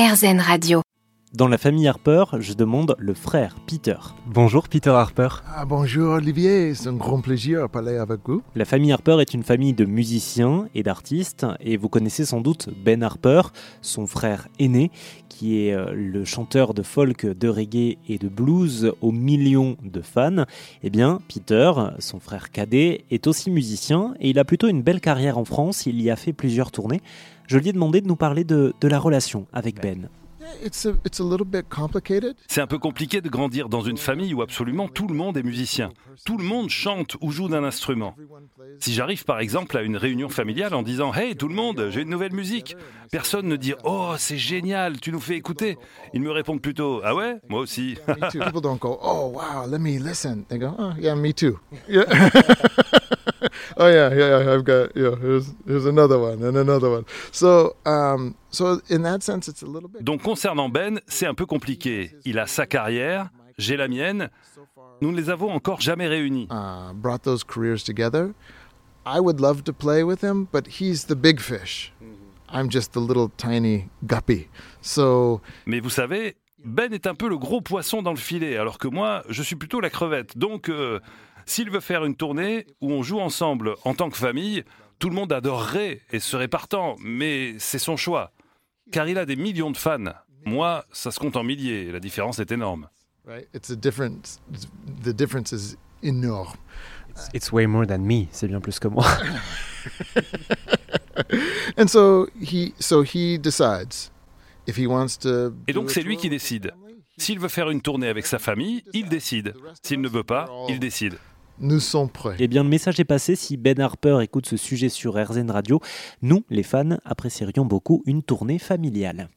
RZN Radio. Dans la famille Harper, je demande le frère Peter. Bonjour Peter Harper. Ah, bonjour Olivier, c'est un grand plaisir de parler avec vous. La famille Harper est une famille de musiciens et d'artistes et vous connaissez sans doute Ben Harper, son frère aîné, qui est euh, le chanteur de folk, de reggae et de blues aux millions de fans. Eh bien, Peter, son frère cadet, est aussi musicien et il a plutôt une belle carrière en France, il y a fait plusieurs tournées. Je lui ai demandé de nous parler de, de la relation avec Ben. C'est un peu compliqué de grandir dans une famille où absolument tout le monde est musicien. Tout le monde chante ou joue d'un instrument. Si j'arrive par exemple à une réunion familiale en disant Hey tout le monde, j'ai une nouvelle musique, personne ne dit Oh c'est génial, tu nous fais écouter. Ils me répondent plutôt Ah ouais, moi aussi. Oh yeah, yeah, yeah, I've got yeah. Here's here's another one and another one. So um, so in that sense, it's a little bit. Donc concernant Ben, c'est un peu compliqué. Il a sa carrière, j'ai la mienne. Nous ne les avons encore jamais réunis. Uh, brought those careers together. I would love to play with him, but he's the big fish. I'm just the little tiny guppy. So. Mais vous savez, Ben est un peu le gros poisson dans le filet, alors que moi, je suis plutôt la crevette. Donc, euh, s'il veut faire une tournée où on joue ensemble en tant que famille, tout le monde adorerait et serait partant, mais c'est son choix. Car il a des millions de fans. Moi, ça se compte en milliers, la différence est énorme. Right? It's a difference. The difference is enorme. It's way more than me, c'est bien plus que moi. And so he so he decides if he wants to Et donc c'est lui qui décide. S'il veut faire une tournée avec sa famille, il décide. S'il ne veut pas, il décide. Nous sommes prêts. Eh bien, le message est passé. Si Ben Harper écoute ce sujet sur RZN Radio, nous, les fans, apprécierions beaucoup une tournée familiale.